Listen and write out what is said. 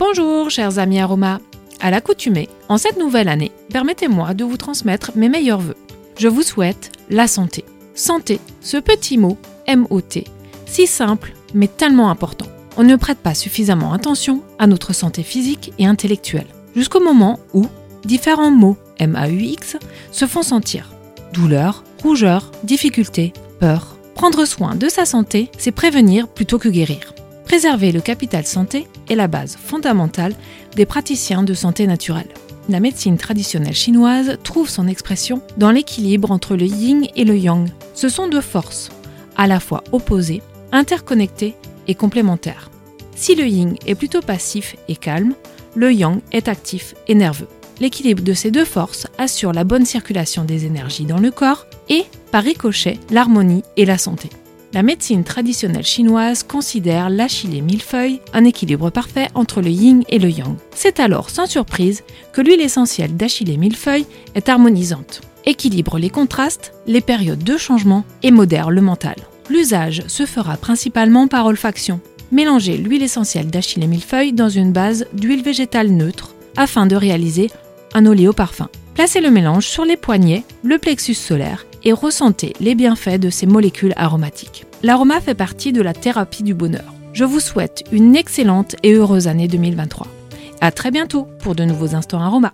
Bonjour chers amis aromas. À l'accoutumée, en cette nouvelle année, permettez-moi de vous transmettre mes meilleurs voeux. Je vous souhaite la santé. Santé, ce petit mot, M-O-T, si simple mais tellement important. On ne prête pas suffisamment attention à notre santé physique et intellectuelle, jusqu'au moment où différents mots, M-A-U-X, se font sentir. Douleur, rougeur, difficulté, peur. Prendre soin de sa santé, c'est prévenir plutôt que guérir. Préserver le capital santé est la base fondamentale des praticiens de santé naturelle. La médecine traditionnelle chinoise trouve son expression dans l'équilibre entre le yin et le yang. Ce sont deux forces, à la fois opposées, interconnectées et complémentaires. Si le yin est plutôt passif et calme, le yang est actif et nerveux. L'équilibre de ces deux forces assure la bonne circulation des énergies dans le corps et, par ricochet, l'harmonie et la santé. La médecine traditionnelle chinoise considère l'achillée millefeuille un équilibre parfait entre le yin et le yang. C'est alors sans surprise que l'huile essentielle d'achillée millefeuille est harmonisante, équilibre les contrastes, les périodes de changement et modère le mental. L'usage se fera principalement par olfaction. Mélangez l'huile essentielle d'achillée millefeuille dans une base d'huile végétale neutre afin de réaliser un oléo parfum. Placez le mélange sur les poignets, le plexus solaire et ressentez les bienfaits de ces molécules aromatiques. L'aroma fait partie de la thérapie du bonheur. Je vous souhaite une excellente et heureuse année 2023. À très bientôt pour de nouveaux instants aromas.